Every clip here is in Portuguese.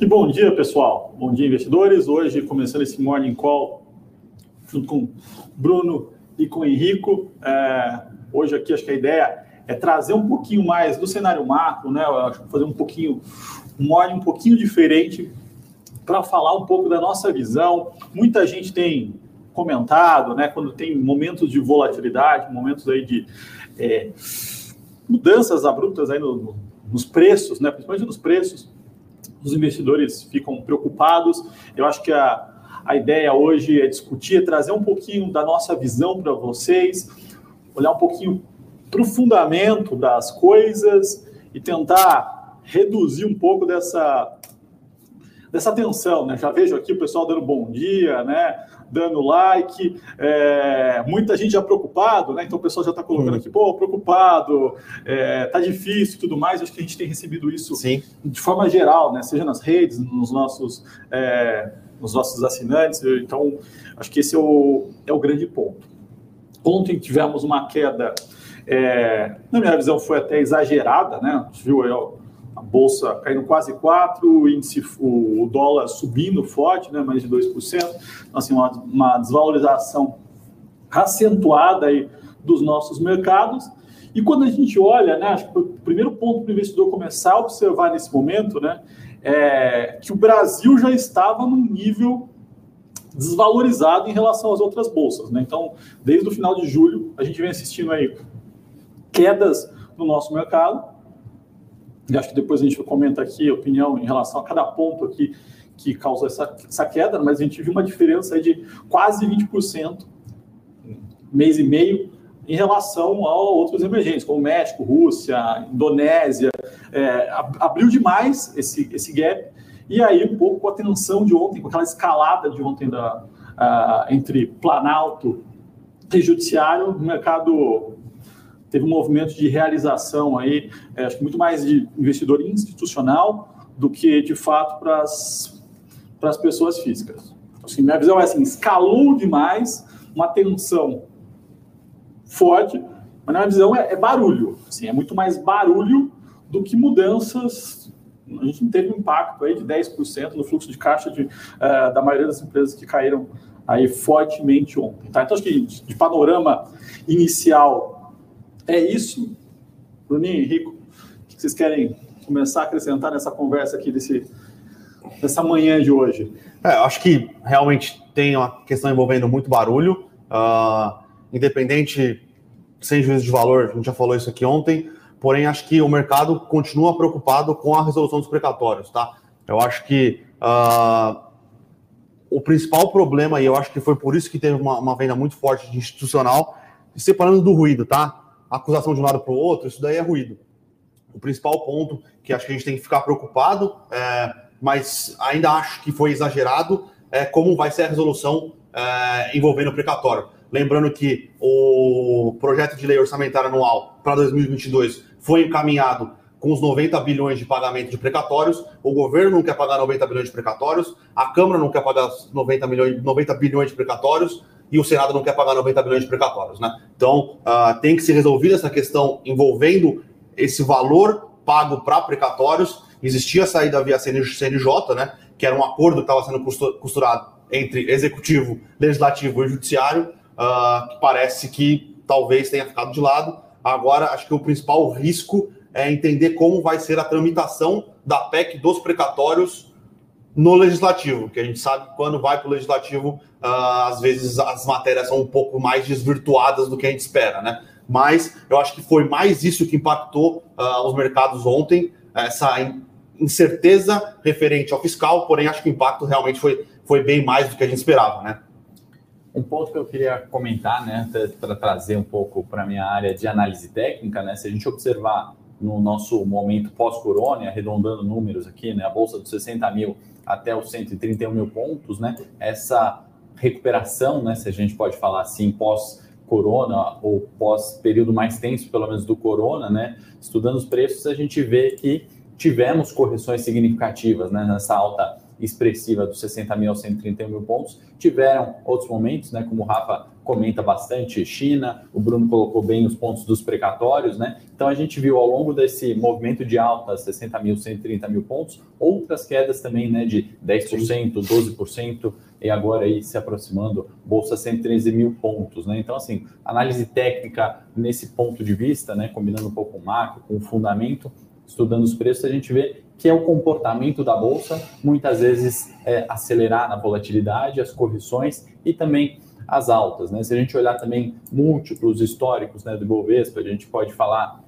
E bom dia, pessoal. Bom dia, investidores. Hoje, começando esse Morning Call, junto com Bruno e com Henrico. É, hoje aqui, acho que a ideia é trazer um pouquinho mais do cenário macro, né? Eu acho que fazer um pouquinho, um morning um pouquinho diferente para falar um pouco da nossa visão. Muita gente tem comentado, né? Quando tem momentos de volatilidade, momentos aí de é, mudanças abruptas aí no, no, nos preços, né? Principalmente nos preços, os investidores ficam preocupados. Eu acho que a, a ideia hoje é discutir, trazer um pouquinho da nossa visão para vocês, olhar um pouquinho para o fundamento das coisas e tentar reduzir um pouco dessa dessa tensão, né? Já vejo aqui o pessoal dando bom dia, né? Dando like, é, muita gente já preocupado, né? Então o pessoal já está colocando aqui, pô, preocupado, é, tá difícil e tudo mais. Acho que a gente tem recebido isso Sim. de forma geral, né? Seja nas redes, nos nossos, é, nos nossos assinantes. Então, acho que esse é o, é o grande ponto. Ontem tivemos uma queda, é, na minha visão, foi até exagerada, né? A gente viu a bolsa caindo quase 4%, o índice, o, dólar subindo forte, né, mais de 2%. Então, assim, uma, uma desvalorização acentuada aí dos nossos mercados. E quando a gente olha, né, acho que o primeiro ponto para o investidor começar a observar nesse momento, né, é que o Brasil já estava num nível desvalorizado em relação às outras bolsas. Né? Então, desde o final de julho, a gente vem assistindo aí quedas no nosso mercado, acho que depois a gente comenta aqui a opinião em relação a cada ponto aqui que causa essa, essa queda, mas a gente viu uma diferença de quase 20%, mês e meio, em relação a outros emergentes, como México, Rússia, Indonésia. É, abriu demais esse, esse gap, e aí um pouco com a tensão de ontem, com aquela escalada de ontem da, uh, entre Planalto e Judiciário, o mercado teve um movimento de realização aí, é, acho que muito mais de investidor institucional do que de fato para as pessoas físicas. Assim, minha visão é assim, escalou demais, uma tensão forte, mas na minha visão é, é barulho, assim, é muito mais barulho do que mudanças a gente não teve um impacto aí de 10% no fluxo de caixa de, uh, da maioria das empresas que caíram aí fortemente ontem. Tá? Então, acho que de panorama inicial é isso. Bruninho, Henrico, o que vocês querem começar a acrescentar nessa conversa aqui desse, dessa manhã de hoje? É, acho que realmente tem uma questão envolvendo muito barulho, uh, independente, sem juízo de valor, a gente já falou isso aqui ontem, porém acho que o mercado continua preocupado com a resolução dos precatórios, tá? Eu acho que uh, o principal problema, e eu acho que foi por isso que teve uma, uma venda muito forte de institucional, separando do ruído, tá? Acusação de um lado para o outro, isso daí é ruído. O principal ponto que acho que a gente tem que ficar preocupado, é, mas ainda acho que foi exagerado, é como vai ser a resolução é, envolvendo o precatório. Lembrando que o projeto de lei orçamentária anual para 2022 foi encaminhado com os 90 bilhões de pagamento de precatórios. O governo não quer pagar 90 bilhões de precatórios, a Câmara não quer pagar 90, milhões, 90 bilhões de precatórios e o Senado não quer pagar 90 bilhões de precatórios. Né? Então, uh, tem que ser resolvida essa questão envolvendo esse valor pago para precatórios. Existia a saída via CNJ, né, que era um acordo que estava sendo costurado entre executivo, legislativo e judiciário, uh, que parece que talvez tenha ficado de lado. Agora, acho que o principal risco é entender como vai ser a tramitação da PEC dos precatórios no legislativo, que a gente sabe que quando vai para o legislativo, uh, às vezes as matérias são um pouco mais desvirtuadas do que a gente espera, né? Mas eu acho que foi mais isso que impactou uh, os mercados ontem, essa incerteza referente ao fiscal, porém acho que o impacto realmente foi, foi bem mais do que a gente esperava, né? Um ponto que eu queria comentar, né, para trazer um pouco para minha área de análise técnica, né, se a gente observar no nosso momento pós-corona, arredondando números aqui, né, a bolsa dos 60 mil até os 131 mil pontos, né, essa recuperação, né, se a gente pode falar assim, pós-corona ou pós-período mais tenso, pelo menos do corona, né, estudando os preços, a gente vê que tivemos correções significativas né, nessa alta expressiva dos 60 mil aos 131 mil pontos. Tiveram outros momentos, né, como o Rafa comenta bastante, China, o Bruno colocou bem os pontos dos precatórios, né? Então a gente viu ao longo desse movimento de alta, 60 mil, 130 mil pontos, outras quedas também, né, de 10%, 12%, e agora aí se aproximando, bolsa 113 mil pontos, né? Então, assim, análise técnica nesse ponto de vista, né, combinando um pouco o macro, com o fundamento, estudando os preços, a gente vê que é o comportamento da bolsa, muitas vezes é, acelerar na volatilidade, as correções e também as altas. Né? Se a gente olhar também múltiplos históricos né, do Bovespa, a gente pode falar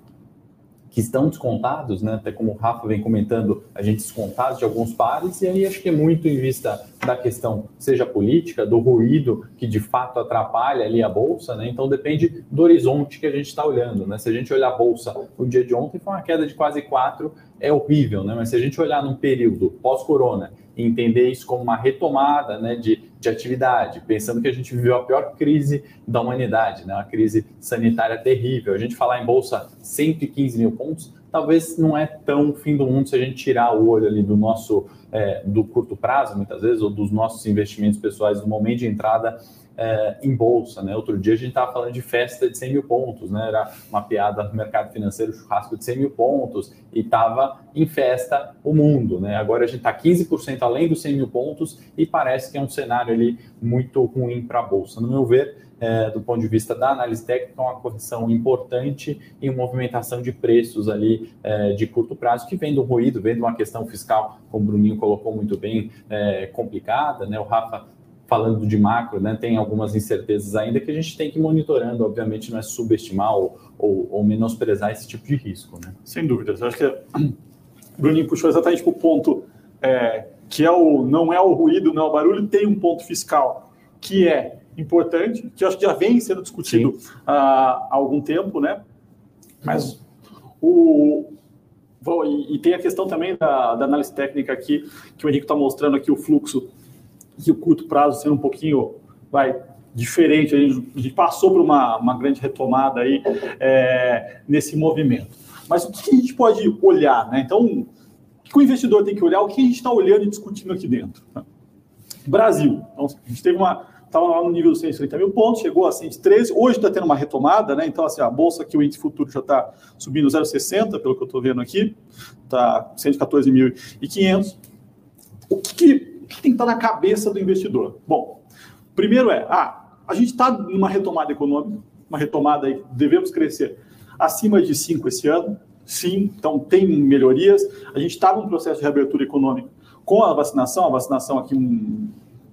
que estão descontados, né? até como o Rafa vem comentando, a gente descontados de alguns pares, e aí acho que é muito em vista da questão, seja política, do ruído que de fato atrapalha ali a Bolsa, né? então depende do horizonte que a gente está olhando. Né? Se a gente olhar a Bolsa o dia de ontem, foi uma queda de quase 4, é horrível, né? mas se a gente olhar num período pós-corona entender isso como uma retomada né, de, de atividade, pensando que a gente viveu a pior crise da humanidade, né, uma crise sanitária terrível. A gente falar em bolsa 115 mil pontos, talvez não é tão fim do mundo se a gente tirar o olho ali do nosso é, do curto prazo, muitas vezes, ou dos nossos investimentos pessoais no momento de entrada é, em bolsa. Né? Outro dia a gente estava falando de festa de 100 mil pontos, né? era uma piada no mercado financeiro, churrasco de 100 mil pontos, e estava em festa o mundo. Né? Agora a gente está 15% além dos 100 mil pontos e parece que é um cenário ali muito ruim para a bolsa. No meu ver, é, do ponto de vista da análise técnica, é uma correção importante e uma movimentação de preços ali é, de curto prazo, que vem do ruído, vem de uma questão fiscal, como o Bruninho colocou muito bem, é, complicada, né? O Rafa falando de macro, né, tem algumas incertezas ainda que a gente tem que ir monitorando, obviamente não é subestimar ou, ou, ou menosprezar esse tipo de risco. Né? Sem dúvidas, eu acho que o Bruninho puxou exatamente para o ponto é, que é o, não é o ruído, não é o barulho, tem um ponto fiscal que é importante, que eu acho que já vem sendo discutido há algum tempo, né? Mas o, e, tem a questão também da, da, análise técnica aqui, que o Henrique está mostrando aqui o fluxo que o curto prazo sendo um pouquinho vai diferente, a gente, a gente passou por uma, uma grande retomada aí é, nesse movimento. Mas o que a gente pode olhar, né? Então, o que o investidor tem que olhar? O que a gente está olhando e discutindo aqui dentro? Né? Brasil. Então, a gente teve uma estava lá no nível dos 130 mil pontos, chegou a 113, hoje está tendo uma retomada, né? Então, assim, a bolsa aqui, o índice futuro já está subindo 0,60, pelo que eu estou vendo aqui, está 114.500. O que, que tem que estar na cabeça do investidor? Bom, primeiro é, ah, a gente está numa retomada econômica, uma retomada aí, devemos crescer acima de 5 esse ano, sim, então tem melhorias. A gente está num processo de reabertura econômica com a vacinação, a vacinação aqui um,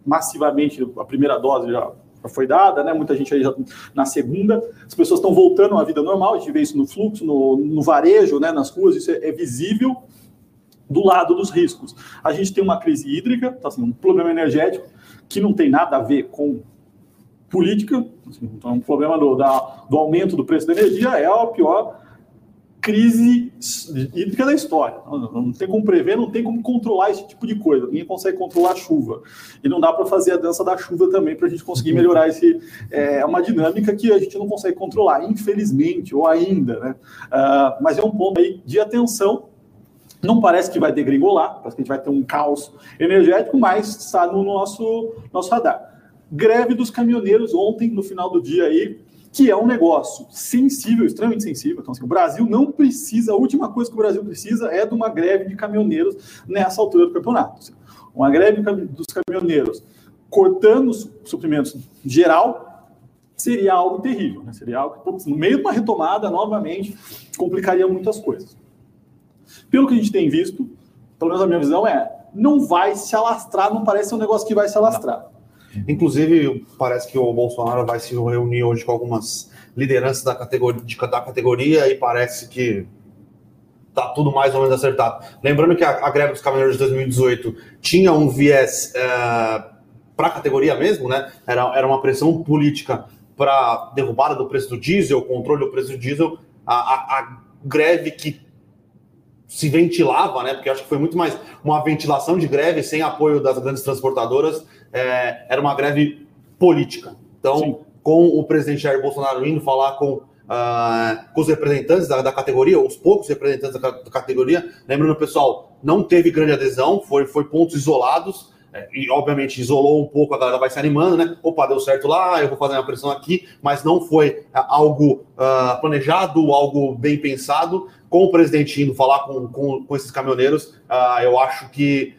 massivamente, a primeira dose já foi dada, né? Muita gente aí já na segunda, as pessoas estão voltando à vida normal, a gente vê isso no fluxo, no, no varejo, né? Nas ruas, isso é, é visível do lado dos riscos. A gente tem uma crise hídrica, tá, assim, um problema energético que não tem nada a ver com política, assim, então, um problema do, da, do aumento do preço da energia é a pior crise hídrica da história. Não, tem como prever, não tem como controlar esse tipo de coisa. Ninguém consegue controlar a chuva. E não dá para fazer a dança da chuva também para a gente conseguir melhorar esse. É uma dinâmica que a gente não consegue controlar, infelizmente, ou ainda. Né? Uh, mas é um ponto aí de atenção não parece que vai degringolar, parece que a gente vai ter um caos energético, mas está no nosso, nosso radar. Greve dos caminhoneiros ontem, no final do dia aí, que é um negócio sensível, extremamente sensível. Então, assim, o Brasil não precisa, a última coisa que o Brasil precisa é de uma greve de caminhoneiros nessa altura do campeonato. Uma greve dos caminhoneiros cortando os suprimentos geral seria algo terrível, né? seria algo no meio de uma retomada, novamente, complicaria muitas coisas. Pelo que a gente tem visto, pelo menos a minha visão é, não vai se alastrar, não parece um negócio que vai se alastrar. Inclusive, parece que o Bolsonaro vai se reunir hoje com algumas lideranças da categoria, da categoria e parece que tá tudo mais ou menos acertado. Lembrando que a, a greve dos caminhoneiros de 2018 tinha um viés é, para a categoria mesmo, né? Era, era uma pressão política para derrubada do preço do diesel, controle do preço do diesel. A, a, a greve que se ventilava, né? Porque acho que foi muito mais uma ventilação de greve sem apoio das grandes transportadoras. É, era uma greve política. Então, Sim. com o presidente Jair Bolsonaro indo falar com, uh, com os representantes da, da, categoria, os poucos representantes da, da categoria, lembrando, pessoal, não teve grande adesão, foi, foi pontos isolados, e obviamente isolou um pouco, a galera vai se animando, né? Opa, deu certo lá, eu vou fazer uma pressão aqui, mas não foi é, algo uh, planejado, algo bem pensado. Com o presidente indo falar com, com, com esses caminhoneiros, uh, eu acho que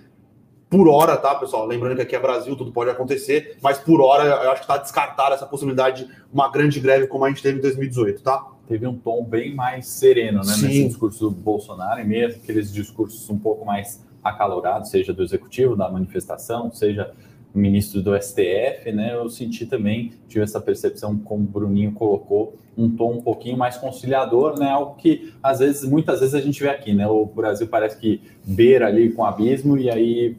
por hora, tá, pessoal? Lembrando que aqui é Brasil, tudo pode acontecer, mas por hora eu acho que está descartada essa possibilidade de uma grande greve como a gente teve em 2018, tá? Teve um tom bem mais sereno, né? Sim. Nesse discurso do Bolsonaro, e mesmo aqueles discursos um pouco mais acalorados, seja do executivo, da manifestação, seja ministro do STF, né? Eu senti também, tive essa percepção, como o Bruninho colocou, um tom um pouquinho mais conciliador, né? Algo que às vezes, muitas vezes a gente vê aqui, né? O Brasil parece que beira ali com abismo e aí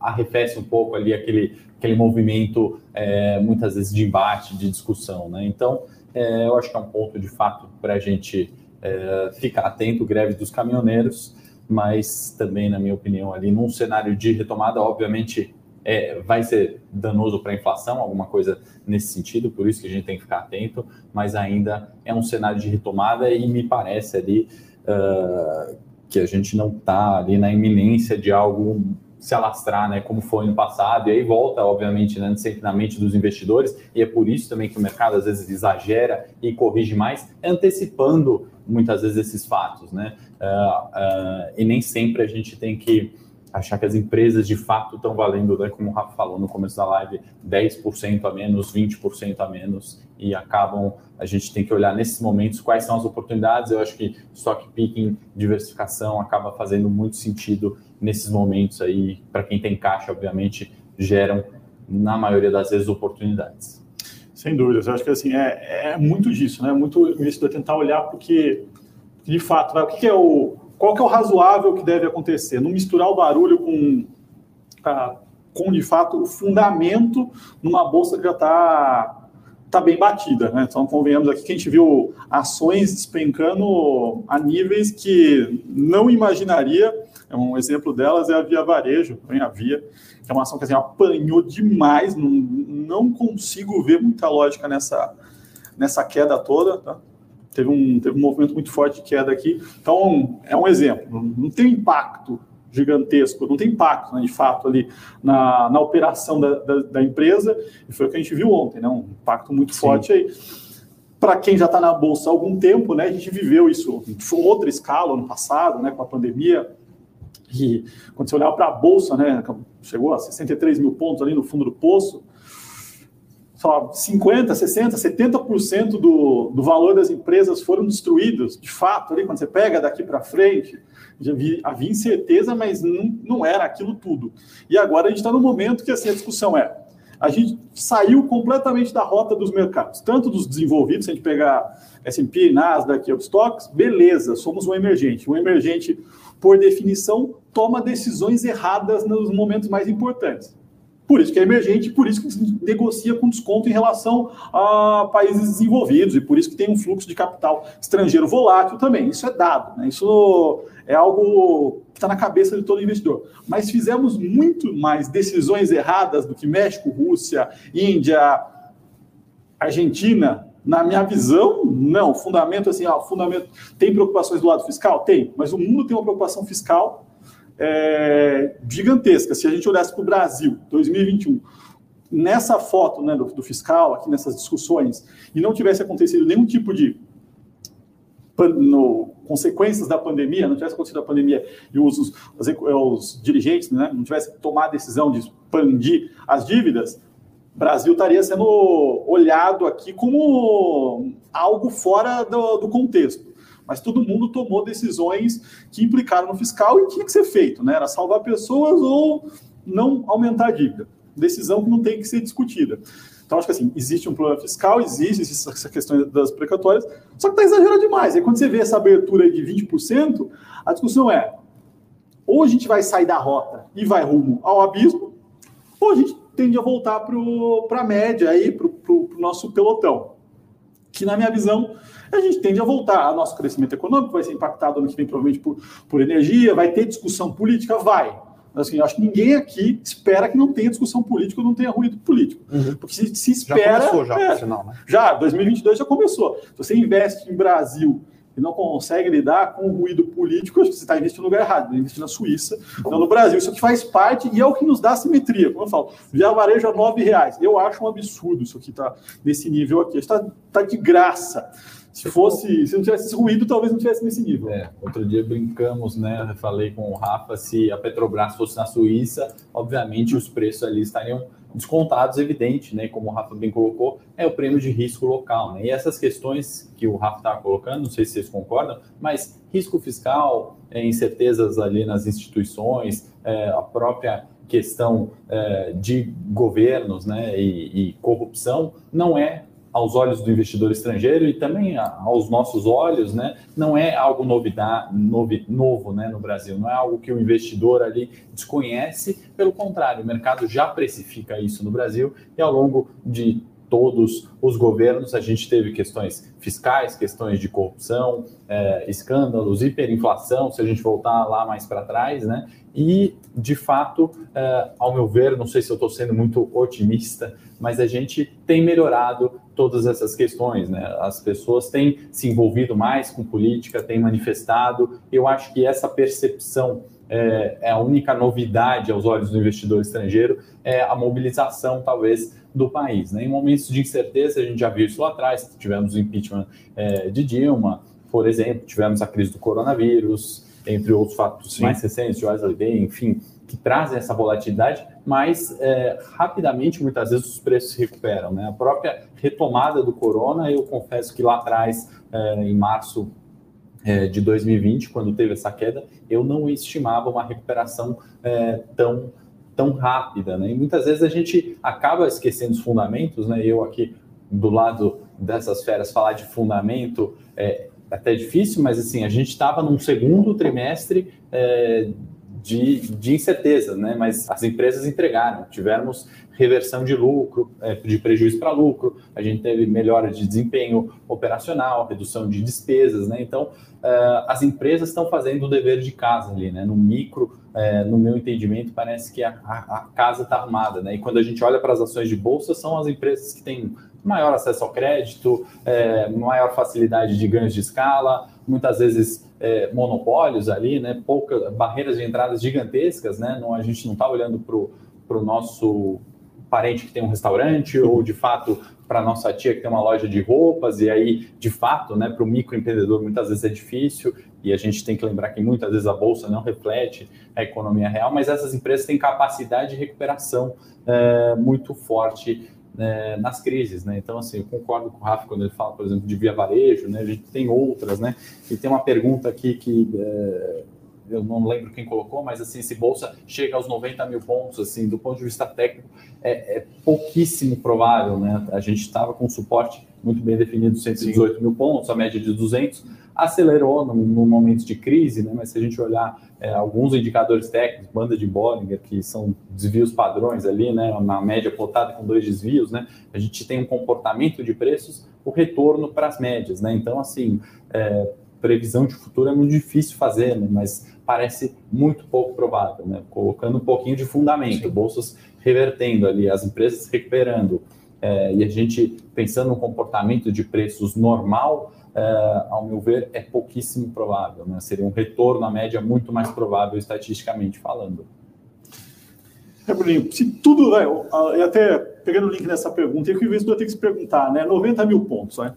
arrefece um pouco ali aquele, aquele movimento, é, muitas vezes de embate, de discussão, né? Então, é, eu acho que é um ponto de fato para a gente é, ficar atento, greve dos caminhoneiros, mas também, na minha opinião, ali num cenário de retomada, obviamente é, vai ser danoso para a inflação, alguma coisa nesse sentido, por isso que a gente tem que ficar atento, mas ainda é um cenário de retomada e me parece ali uh, que a gente não está ali na iminência de algo se alastrar, né, como foi no passado, e aí volta, obviamente, né, sempre na mente dos investidores, e é por isso também que o mercado às vezes exagera e corrige mais, antecipando muitas vezes esses fatos, né, uh, uh, e nem sempre a gente tem que achar que as empresas de fato estão valendo, né, como o Rafa falou no começo da live, 10% a menos, 20% a menos, e acabam, a gente tem que olhar nesses momentos quais são as oportunidades. Eu acho que stock picking, diversificação, acaba fazendo muito sentido nesses momentos aí, para quem tem caixa, obviamente, geram, na maioria das vezes, oportunidades. Sem dúvidas, eu acho que assim, é, é muito disso, né? Muito o investidor tentar olhar porque, de fato, o que é o qual que é o razoável que deve acontecer? Não misturar o barulho com, ah, com de fato, o fundamento numa bolsa que já está tá bem batida. Né? Então, convenhamos aqui que a gente viu ações despencando a níveis que não imaginaria. Um exemplo delas é a Via Varejo, a Via, que é uma ação que assim, apanhou demais, não, não consigo ver muita lógica nessa, nessa queda toda. Tá? teve um, teve um movimento muito forte de queda aqui. Então, é um exemplo. Não tem impacto gigantesco, não tem impacto, né, de fato, ali na, na operação da, da, da, empresa, e foi o que a gente viu ontem, né, um impacto muito Sim. forte aí. Para quem já está na Bolsa há algum tempo, né, a gente viveu isso em outra escala no passado, né, com a pandemia, e quando você olhar para a Bolsa, né, chegou a 63 mil pontos ali no fundo do poço, só 50%, 60%, 70% do, do valor das empresas foram destruídos, de fato, ali, quando você pega daqui para frente, já vi, havia incerteza, mas não, não era aquilo tudo. E agora a gente está no momento que assim, a discussão é: a gente saiu completamente da rota dos mercados, tanto dos desenvolvidos, se a gente pegar S&P, Nasdaq, Upstocks, beleza, somos um emergente. Um emergente, por definição, toma decisões erradas nos momentos mais importantes. Por isso que é emergente, por isso que negocia com desconto em relação a países desenvolvidos e por isso que tem um fluxo de capital estrangeiro volátil também. Isso é dado, né? isso é algo que está na cabeça de todo investidor. Mas fizemos muito mais decisões erradas do que México, Rússia, Índia, Argentina. Na minha visão, não. Fundamento assim, ó, fundamento tem preocupações do lado fiscal, tem. Mas o mundo tem uma preocupação fiscal é, gigantesca. Se a gente olhasse para o Brasil, 2021, nessa foto né, do, do, fiscal, aqui nessas discussões, e não tivesse acontecido nenhum tipo de no, consequências da pandemia, não tivesse acontecido a pandemia e os, os, os dirigentes né, não tivessem tomado a decisão de expandir as dívidas, Brasil estaria sendo olhado aqui como algo fora do, do contexto mas todo mundo tomou decisões que implicaram no fiscal e tinha que ser feito, né? Era salvar pessoas ou não aumentar a dívida. Decisão que não tem que ser discutida. Então, acho que assim, existe um problema fiscal, existe essa questão das precatórias, só que está exagerando demais. E quando você vê essa abertura de 20%, a discussão é: ou a gente vai sair da rota e vai rumo ao abismo, ou a gente tende a voltar para a média aí, para o nosso pelotão. Que, na minha visão, a gente tende a voltar. O nosso crescimento econômico vai ser impactado no que vem, provavelmente, por, por energia, vai ter discussão política? Vai. Assim, acho que ninguém aqui espera que não tenha discussão política ou não tenha ruído político. Uhum. Porque se, se espera. Já começou, já, é, sinal, né? Já, 2022 já começou. Se você investe em Brasil e não consegue lidar com o ruído político, acho que você está investindo no lugar errado, investindo na Suíça, não no Brasil. Isso aqui faz parte e é o que nos dá simetria. Como eu falo, via varejo a R$ reais. Eu acho um absurdo isso aqui tá nesse nível aqui. Está tá de graça. Se fosse, se não tivesse esse ruído, talvez não tivesse nesse nível. É, outro dia brincamos, né? Eu falei com o Rafa, se a Petrobras fosse na Suíça, obviamente os preços ali estariam descontados, evidente, né? Como o Rafa bem colocou, é o prêmio de risco local, né? E essas questões que o Rafa estava colocando, não sei se vocês concordam, mas risco fiscal, é, incertezas ali nas instituições, é, a própria questão é, de governos, né? E, e corrupção não é aos olhos do investidor estrangeiro e também aos nossos olhos, né, não é algo novidade, novo, novo né, no Brasil, não é algo que o investidor ali desconhece, pelo contrário, o mercado já precifica isso no Brasil e ao longo de todos os governos a gente teve questões fiscais, questões de corrupção, é, escândalos, hiperinflação, se a gente voltar lá mais para trás, né? E, de fato, é, ao meu ver, não sei se eu estou sendo muito otimista, mas a gente tem melhorado todas essas questões, né? As pessoas têm se envolvido mais com política, têm manifestado. Eu acho que essa percepção é, é, a única novidade aos olhos do investidor estrangeiro, é a mobilização, talvez, do país. Né? Em momentos de incerteza, a gente já viu isso lá atrás, tivemos o impeachment é, de Dilma, por exemplo, tivemos a crise do coronavírus, entre outros fatos Sim. mais recentes, de Wesley Day, enfim, que trazem essa volatilidade, mas é, rapidamente, muitas vezes, os preços se recuperam. Né? A própria retomada do corona, eu confesso que lá atrás, é, em março é, de 2020, quando teve essa queda, eu não estimava uma recuperação é, tão, tão rápida. Né? E muitas vezes a gente acaba esquecendo os fundamentos, né? eu aqui do lado dessas feras falar de fundamento é até difícil, mas assim, a gente estava num segundo trimestre é, de, de incerteza, né? Mas as empresas entregaram, tivemos reversão de lucro, é, de prejuízo para lucro, a gente teve melhora de desempenho operacional, redução de despesas, né? Então, é, as empresas estão fazendo o dever de casa ali, né? No micro, é, no meu entendimento, parece que a, casa está arrumada, né? E quando a gente olha para as ações de bolsa, são as empresas que têm maior acesso ao crédito, maior facilidade de ganhos de escala, muitas vezes é, monopólios ali, né, poucas barreiras de entradas gigantescas, né, não, a gente não está olhando para o nosso parente que tem um restaurante ou de fato para nossa tia que tem uma loja de roupas e aí de fato, né, para o microempreendedor muitas vezes é difícil e a gente tem que lembrar que muitas vezes a bolsa não reflete a economia real, mas essas empresas têm capacidade de recuperação é, muito forte é, nas crises, né? Então, assim, eu concordo com o Rafa quando ele fala, por exemplo, de via varejo, né? A gente tem outras, né? E tem uma pergunta aqui que é, eu não lembro quem colocou, mas assim, se bolsa chega aos 90 mil pontos, assim, do ponto de vista técnico, é, é pouquíssimo provável, né? A gente estava com suporte muito bem definido, 118 Sim. mil pontos, a média de 200, acelerou no, no momento de crise, né? Mas se a gente olhar é, alguns indicadores técnicos, banda de Bollinger, que são desvios padrões ali, né? Uma média cotada com dois desvios, né? A gente tem um comportamento de preços, o retorno para as médias, né? Então, assim, é, previsão de futuro é muito difícil fazer, né? mas parece muito pouco provável, né? colocando um pouquinho de fundamento, Sim. bolsas revertendo ali, as empresas recuperando, é, e a gente pensando no comportamento de preços normal, é, ao meu ver, é pouquíssimo provável. Né? Seria um retorno à média muito mais provável, estatisticamente falando. É, Bruninho, se tudo, né, e até pegando o link dessa pergunta, e que o investidor tem que se perguntar, né? 90 mil pontos, né?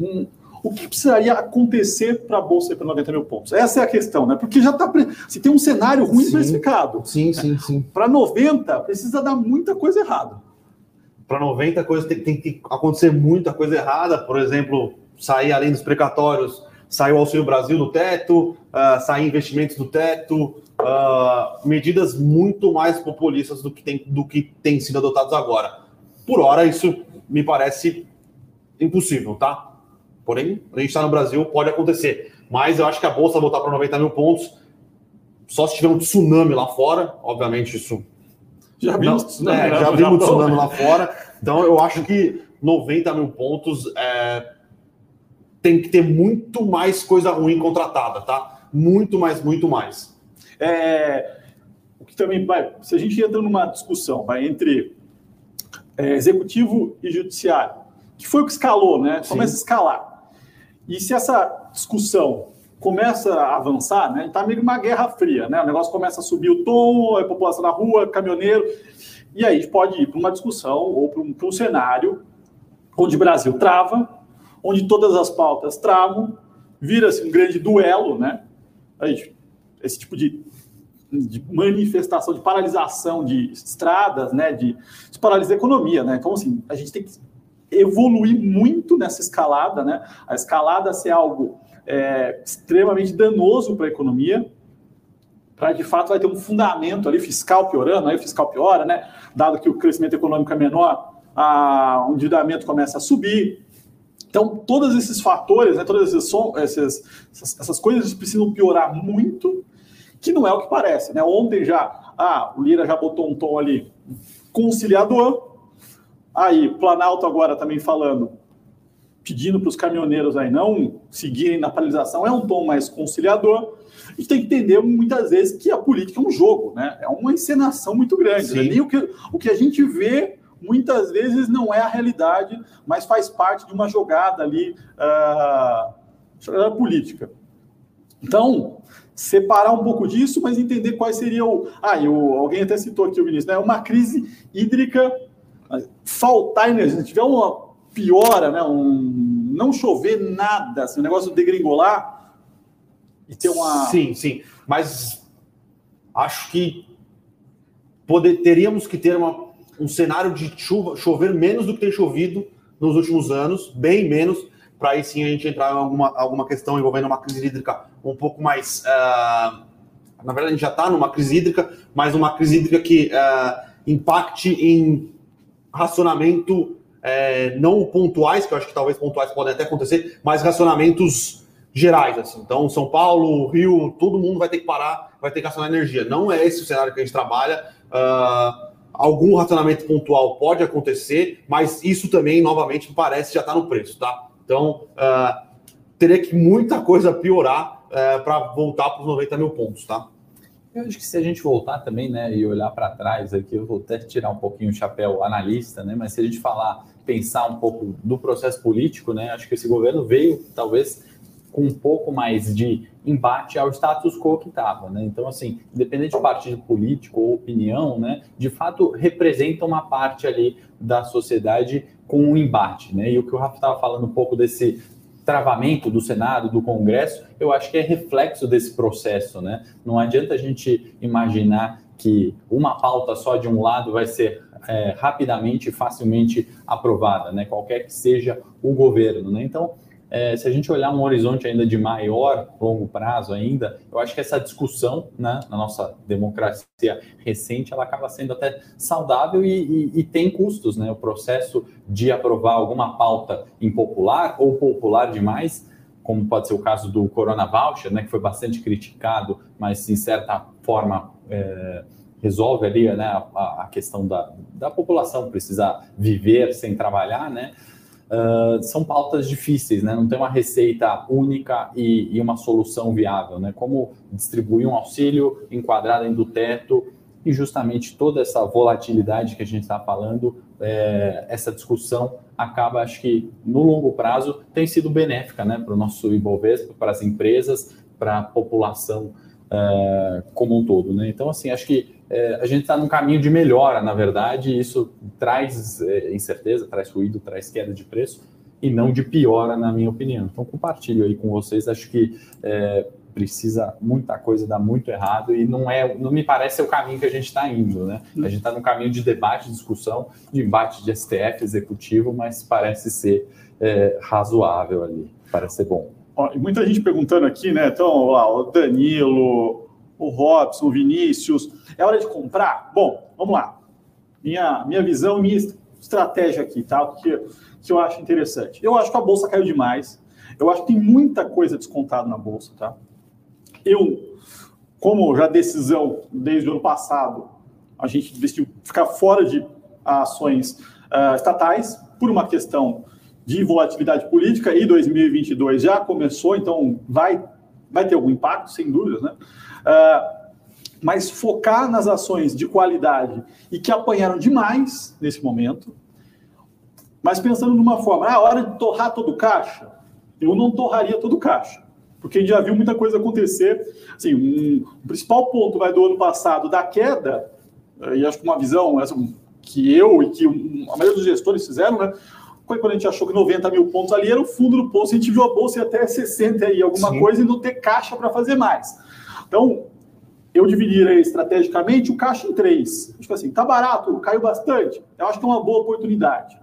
Hum, o que precisaria acontecer para a Bolsa ir para 90 mil pontos? Essa é a questão, né? Porque já está. Se tem um cenário ruim sim, precificado. Sim, sim, sim. Para 90, precisa dar muita coisa errada. Para 90, coisa tem, tem que acontecer muita coisa errada, por exemplo, sair além dos precatórios, sair o Auxílio Brasil do teto, uh, sair investimentos do teto, uh, medidas muito mais populistas do que, tem, do que tem sido adotados agora. Por hora, isso me parece impossível, tá? Porém, a gente está no Brasil, pode acontecer. Mas eu acho que a Bolsa voltar para 90 mil pontos, só se tiver um tsunami lá fora, obviamente isso. Já vimos tsunami, é, já vimos tsunami lá fora. Então eu acho que 90 mil pontos é, tem que ter muito mais coisa ruim contratada, tá? Muito mais, muito mais. É, o que também vai, se a gente entra numa discussão vai, entre é, executivo e judiciário, que foi o que escalou, né? Começa Sim. a escalar. E se essa discussão começa a avançar, né? Está meio uma guerra fria, né? O negócio começa a subir o tom, a população na rua, caminhoneiro, e aí pode ir para uma discussão ou para um, um cenário onde o Brasil trava, onde todas as pautas travam, vira-se um grande duelo, né? Aí, esse tipo de, de, manifestação, de paralisação de estradas, né? De, de a economia, né? Então, assim, a gente tem que evoluir muito nessa escalada, né? A escalada ser algo é, extremamente danoso para a economia, para de fato vai ter um fundamento ali fiscal piorando, aí o fiscal piora, né? Dado que o crescimento econômico é menor, a, o endividamento começa a subir. Então, todos esses fatores, né, todas esses, essas, essas coisas precisam piorar muito, que não é o que parece. Né? Ontem já, ah, o Lira já botou um tom ali conciliador, aí Planalto agora também falando pedindo para os caminhoneiros aí não seguirem na paralisação é um tom mais conciliador. A gente tem que entender muitas vezes que a política é um jogo, né? É uma encenação muito grande. Né? Nem o, que, o que a gente vê muitas vezes não é a realidade, mas faz parte de uma jogada ali, uh, política. Então, separar um pouco disso, mas entender quais seria o. Ah, e o, alguém até citou aqui o Vinícius, né? Uma crise hídrica, faltar energia. Se tiver uma piora, né? Um, não chover nada, assim, o negócio degringolar e ter uma. Sim, sim. Mas acho que poder, teríamos que ter uma, um cenário de chuva, chover menos do que tem chovido nos últimos anos, bem menos, para aí sim a gente entrar em alguma, alguma questão envolvendo uma crise hídrica um pouco mais. Uh, na verdade, a gente já está numa crise hídrica, mas uma crise hídrica que uh, impacte em racionamento é, não pontuais, que eu acho que talvez pontuais podem até acontecer, mas racionamentos gerais. Assim. Então, São Paulo, Rio, todo mundo vai ter que parar, vai ter que racionar energia. Não é esse o cenário que a gente trabalha. Uh, algum racionamento pontual pode acontecer, mas isso também, novamente, parece já está no preço, tá? Então, uh, teria que muita coisa piorar uh, é, para voltar para os 90 mil pontos, tá? Eu acho que se a gente voltar também, né, e olhar para trás aqui, eu vou até tirar um pouquinho o chapéu analista, né, mas se a gente falar, pensar um pouco do processo político, né, acho que esse governo veio, talvez, com um pouco mais de embate ao status quo que estava, né? Então, assim, independente de partido político ou opinião, né, de fato representa uma parte ali da sociedade com um embate, né? E o que o Rafa estava falando um pouco desse travamento do Senado, do Congresso, eu acho que é reflexo desse processo, né? Não adianta a gente imaginar que uma pauta só de um lado vai ser é, rapidamente e facilmente aprovada, né? Qualquer que seja o governo, né? Então, é, se a gente olhar um horizonte ainda de maior, longo prazo ainda, eu acho que essa discussão né, na nossa democracia recente, ela acaba sendo até saudável e, e, e, tem custos, né? O processo de aprovar alguma pauta impopular ou popular demais, como pode ser o caso do Corona Voucher, né, que foi bastante criticado, mas em certa forma é, resolve ali né, a, a questão da, da população precisar viver sem trabalhar, né? Uh, são pautas difíceis, né? Não tem uma receita única e, e, uma solução viável, né? Como distribuir um auxílio enquadrado dentro do teto e justamente toda essa volatilidade que a gente está falando, é, essa discussão acaba, acho que no longo prazo tem sido benéfica, né? Para o nosso Ibovespa, para as empresas, para a população uh, como um todo, né? Então, assim, acho que é, a gente está num caminho de melhora, na verdade, e isso traz é, incerteza, traz ruído, traz queda de preço e não de piora, na minha opinião. Então, compartilho aí com vocês, acho que precisa muita coisa dar muito errado e não é, não me parece o caminho que a gente está indo, né? A gente está num caminho de debate, discussão, de embate de STF executivo, mas parece ser é, razoável ali, parece ser bom. Ó, muita gente perguntando aqui, né? Então, lá, o Danilo, o Robson, o Vinícius, é hora de comprar? Bom, vamos lá. Minha, minha visão, minha estratégia aqui, tá? O que, que eu acho interessante. Eu acho que a bolsa caiu demais. Eu acho que tem muita coisa descontada na bolsa, tá? Eu, como já decisão desde o ano passado, a gente decidiu ficar fora de ações uh, estatais por uma questão de volatilidade política e 2022 já começou, então vai, vai ter algum impacto, sem dúvidas, né? Uh, mas focar nas ações de qualidade e que apanharam demais nesse momento, mas pensando numa forma, ah, hora de torrar todo o caixa, eu não torraria todo o caixa. Porque a gente já viu muita coisa acontecer. Assim, um, o principal ponto vai do ano passado da queda, e acho que uma visão essa, que eu e que a maioria dos gestores fizeram, né? Quando a gente achou que 90 mil pontos ali era o fundo do poço, a gente viu a bolsa até 60 e alguma Sim. coisa e não ter caixa para fazer mais. Então, eu dividiria estrategicamente o caixa em três. Acho que assim, tá barato, caiu bastante. Eu acho que é uma boa oportunidade.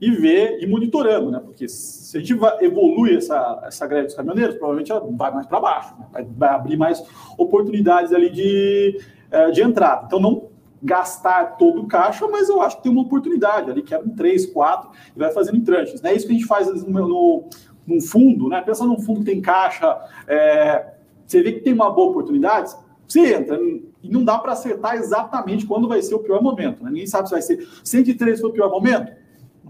E ver e monitorando, né? Porque se a gente evolui essa, essa greve dos caminhoneiros, provavelmente ela vai mais para baixo, né? vai, vai, abrir mais oportunidades ali de, eh, de entrada. Então, não gastar todo o caixa, mas eu acho que tem uma oportunidade ali, que é um três, quatro, e vai fazendo em tranches. É isso que a gente faz no, no, no fundo, né? Pensa num fundo que tem caixa, é, você vê que tem uma boa oportunidade, você entra e não dá para acertar exatamente quando vai ser o pior momento. Né? Ninguém sabe se vai ser 103 foi o pior momento.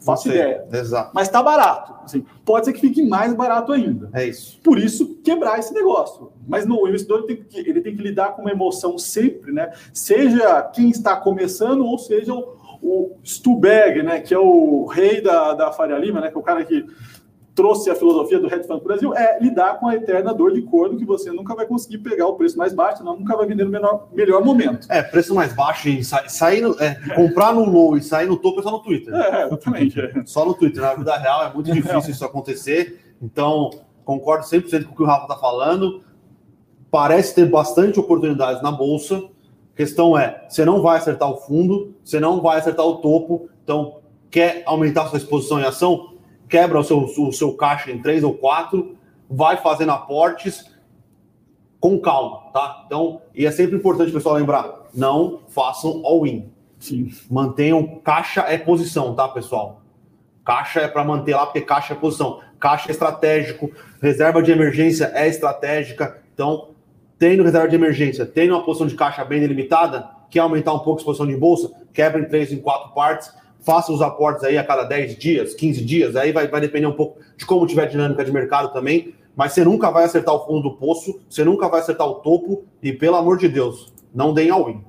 Não faço não ideia. Exato. Mas está barato. Assim, pode ser que fique mais barato ainda. É isso. Por isso, quebrar esse negócio. Mas no, o investidor tem que, ele tem que lidar com uma emoção sempre, né? Seja quem está começando ou seja o, o né? Que é o rei da, da Faria Lima, né? Que é o cara que trouxe a filosofia do hedge fund para o Brasil é lidar com a eterna dor de corno que você nunca vai conseguir pegar o preço mais baixo, não nunca vai vender no menor, melhor momento. É, preço mais baixo e sa sair no, é, comprar no low e sair no topo é só no Twitter. É, exatamente. É. Só no Twitter. Na vida real é muito é difícil isso acontecer. Então, concordo 100% com o que o Rafa está falando. Parece ter bastante oportunidades na bolsa. A questão é, você não vai acertar o fundo, você não vai acertar o topo. Então, quer aumentar sua exposição em ação? Quebra o seu, o seu caixa em três ou quatro, vai fazendo aportes com calma, tá? Então, e é sempre importante pessoal lembrar, não façam all-in. Mantenham caixa é posição, tá, pessoal? Caixa é para manter lá, porque caixa é posição. Caixa é estratégico, reserva de emergência é estratégica. Então, tendo reserva de emergência, tendo uma posição de caixa bem delimitada, quer aumentar um pouco a exposição de bolsa, quebra em três, em quatro partes faça os aportes aí a cada 10 dias, 15 dias, aí vai, vai depender um pouco de como tiver a dinâmica de mercado também, mas você nunca vai acertar o fundo do poço, você nunca vai acertar o topo, e pelo amor de Deus, não deem all-in.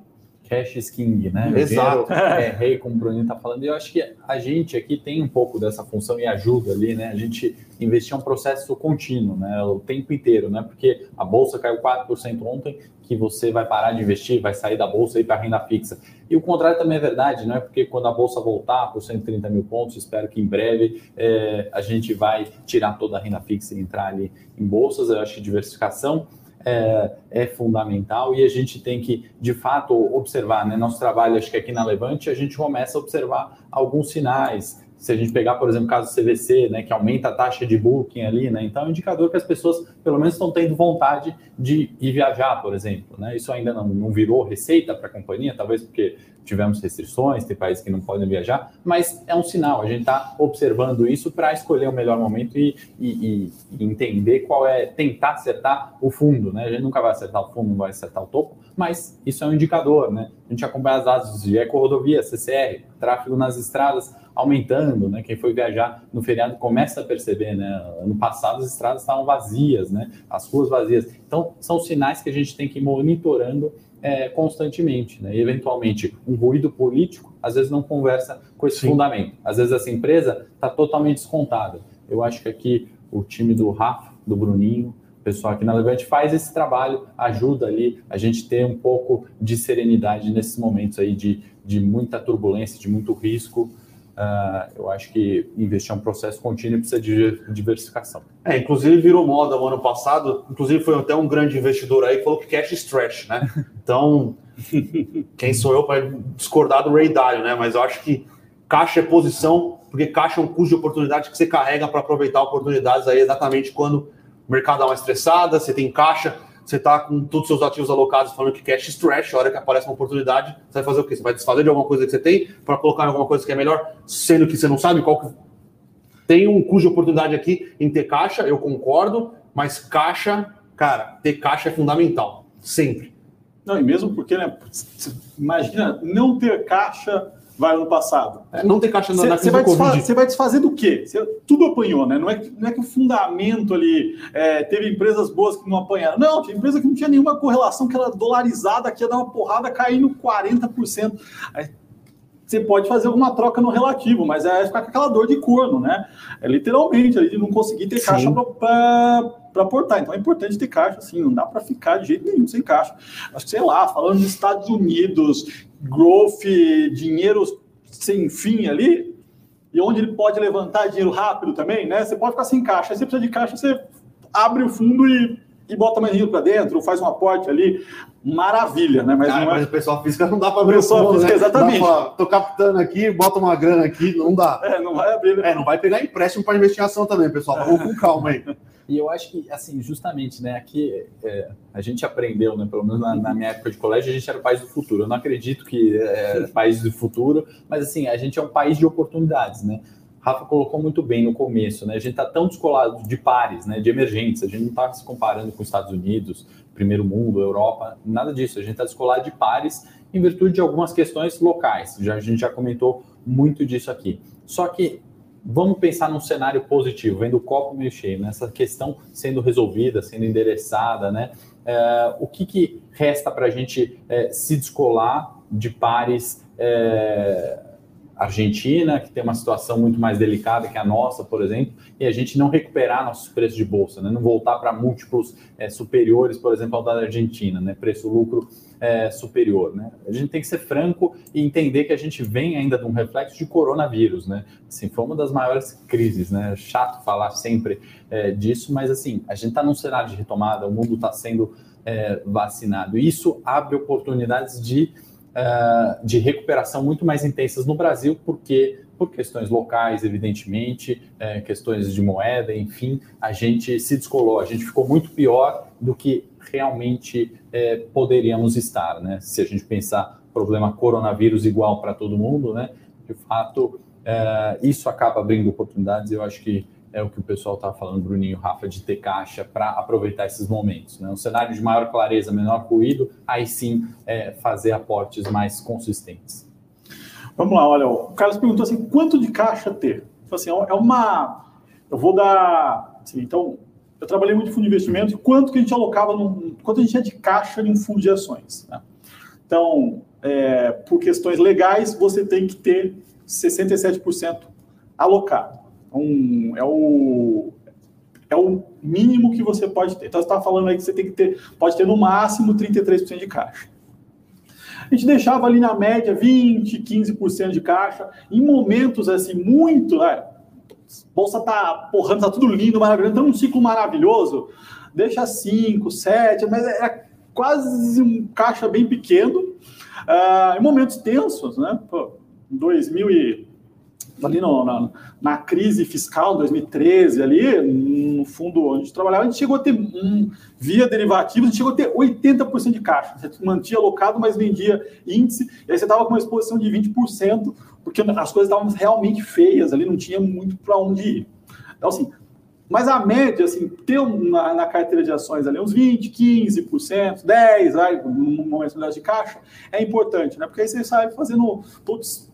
Cash is king, né? Exato. É rei, como o Bruninho está falando. E eu acho que a gente aqui tem um pouco dessa função e ajuda ali, né? A gente investir é um processo contínuo, né? O tempo inteiro, né? Porque a bolsa caiu 4% ontem, que você vai parar de investir, vai sair da bolsa e ir para renda fixa. E o contrário também é verdade, não é? Porque quando a bolsa voltar por 130 mil pontos, espero que em breve é, a gente vai tirar toda a renda fixa e entrar ali em bolsas. Eu acho que diversificação é, é, fundamental e a gente tem que, de fato, observar. Né? Nosso trabalho, acho que aqui na Levante, a gente começa a observar alguns sinais. Se a gente pegar, por exemplo, o caso do CVC, né, que aumenta a taxa de booking ali, né, então é um indicador que as pessoas, pelo menos, estão tendo vontade de ir viajar, por exemplo. Né? Isso ainda não, não virou receita para a companhia, talvez porque tivemos restrições, tem países que não podem viajar, mas é um sinal, a gente está observando isso para escolher o melhor momento e, e, e, entender qual é, tentar acertar o fundo, né? A gente nunca vai acertar o fundo, não vai acertar o topo, mas isso é um indicador, né? A gente acompanha as dados de eco-rodovia, CCR, tráfego nas estradas aumentando, né? Quem foi viajar no feriado começa a perceber, né? Ano passado as estradas estavam vazias, né? As ruas vazias. Então, são sinais que a gente tem que ir monitorando é, constantemente. Né? E, eventualmente, um ruído político, às vezes, não conversa com esse Sim. fundamento. Às vezes, essa empresa está totalmente descontada. Eu acho que aqui o time do Rafa, do Bruninho, pessoal aqui na Levante faz esse trabalho, ajuda ali a gente ter um pouco de serenidade nesses momentos aí de, de muita turbulência, de muito risco. Uh, eu acho que investir é um processo contínuo e precisa de diversificação. É, inclusive virou moda o ano passado, inclusive foi até um grande investidor aí que falou que cash is trash, né? Então, quem sou eu para discordar do Ray Dalio, né? Mas eu acho que caixa é posição, porque caixa é um custo de oportunidade que você carrega para aproveitar oportunidades aí exatamente quando o mercado dá uma estressada, você tem caixa, você está com todos os seus ativos alocados falando que cash trash, a hora que aparece uma oportunidade, você vai fazer o quê? Você vai desfazer de alguma coisa que você tem para colocar em alguma coisa que é melhor, sendo que você não sabe qual que... Tem um cujo oportunidade aqui em ter caixa, eu concordo, mas caixa, cara, ter caixa é fundamental, sempre. Não, e mesmo porque, né, imagina não ter caixa vai ano passado. É, não tem caixa na, cê, na crise vai Você vai desfazer do quê? Cê, tudo apanhou, né? Não é, não é que o fundamento ali é, teve empresas boas que não apanharam. Não, tinha empresa que não tinha nenhuma correlação, que era dolarizada, que ia dar uma porrada caindo 40%. Aí, você pode fazer alguma troca no relativo, mas é ficar com aquela dor de corno, né? É literalmente ali de não conseguir ter caixa para aportar. Então é importante ter caixa, assim, não dá para ficar de jeito nenhum sem caixa. Acho que, sei lá, falando dos Estados Unidos, growth, dinheiro sem fim ali, e onde ele pode levantar dinheiro rápido também, né? Você pode ficar sem caixa. Aí você precisa de caixa, você abre o fundo e e bota mais dinheiro para dentro, faz um aporte ali, maravilha, né? Mas, ah, não é... mas o pessoal físico não dá para abrir pessoal físico, né? exatamente. Pra, tô captando aqui, bota uma grana aqui, não dá. É, não vai abrir. Né? É, não vai pegar empréstimo para investigação também, pessoal. Vamos com calma aí. E eu acho que, assim, justamente, né, aqui é, a gente aprendeu, né, pelo menos na, na, minha época de colégio, a gente era o país do futuro. Eu não acredito que é país do futuro, mas, assim, a gente é um país de oportunidades, né? Rafa colocou muito bem no começo, né? A gente está tão descolado de pares, né? De emergentes. A gente não está se comparando com os Estados Unidos, primeiro mundo, Europa, nada disso. A gente está descolado de pares em virtude de algumas questões locais. Já, a gente já comentou muito disso aqui. Só que vamos pensar num cenário positivo, vendo o copo meio cheio, nessa questão sendo resolvida, sendo endereçada, né? É, o que, que resta para a gente é, se descolar de pares é, Argentina, que tem uma situação muito mais delicada que a nossa, por exemplo, e a gente não recuperar nossos preços de bolsa, né? não voltar para múltiplos é, superiores, por exemplo, ao da Argentina, né? preço-lucro é, superior. Né? A gente tem que ser franco e entender que a gente vem ainda de um reflexo de coronavírus. Né? Assim, foi uma das maiores crises, né? É chato falar sempre é, disso, mas assim, a gente está num cenário de retomada, o mundo está sendo vacinado. Isso abre oportunidades de uh, de recuperação muito mais intensas no Brasil, porque por questões locais, evidentemente, é, questões de moeda, enfim, a gente se descolou, a gente ficou muito pior do que realmente é, poderíamos estar, né? Se a gente pensar problema coronavírus igual para todo mundo, né? De fato, é, isso acaba abrindo oportunidades. Eu acho que é o que o pessoal estava falando, Bruninho, Rafa, de ter caixa para aproveitar esses momentos. Né? Um cenário de maior clareza, menor ruído, aí sim é, fazer aportes mais consistentes. Vamos lá, olha, o Carlos perguntou assim, quanto de caixa ter? Então, assim, é uma... Eu vou dar... Assim, então, eu trabalhei muito em fundo de investimento, quanto que a gente alocava, num, quanto a gente tinha de caixa em um fundo de ações. Né? Então, é, por questões legais, você tem que ter 67% alocado um, é, o, é o mínimo que você pode ter. Então, você está falando aí que você tem que ter, pode ter no máximo 33% de caixa. A gente deixava ali na média 20, 15% de caixa. Em momentos assim, muito, né? Bolsa tá porrando, tá tudo lindo, maravilhoso, tá num ciclo maravilhoso. Deixa 5, 7, mas é quase um caixa bem pequeno. Uh, em momentos tensos, né? Pô, 2000 e ali no, na, na, crise fiscal 2013 ali, no fundo onde trabalhava, a gente chegou a ter, um, via derivativos, a gente chegou a ter 80% de caixa. Você mantinha alocado, mas vendia índice, e aí você estava com uma exposição de 20%, porque as coisas estavam realmente feias ali, não tinha muito para onde ir. Então, assim, mas a média, assim, ter na, na, carteira de ações ali uns 20, 15%, 10%, vai, no momento de caixa, é importante, né? Porque aí você sai fazendo, putz,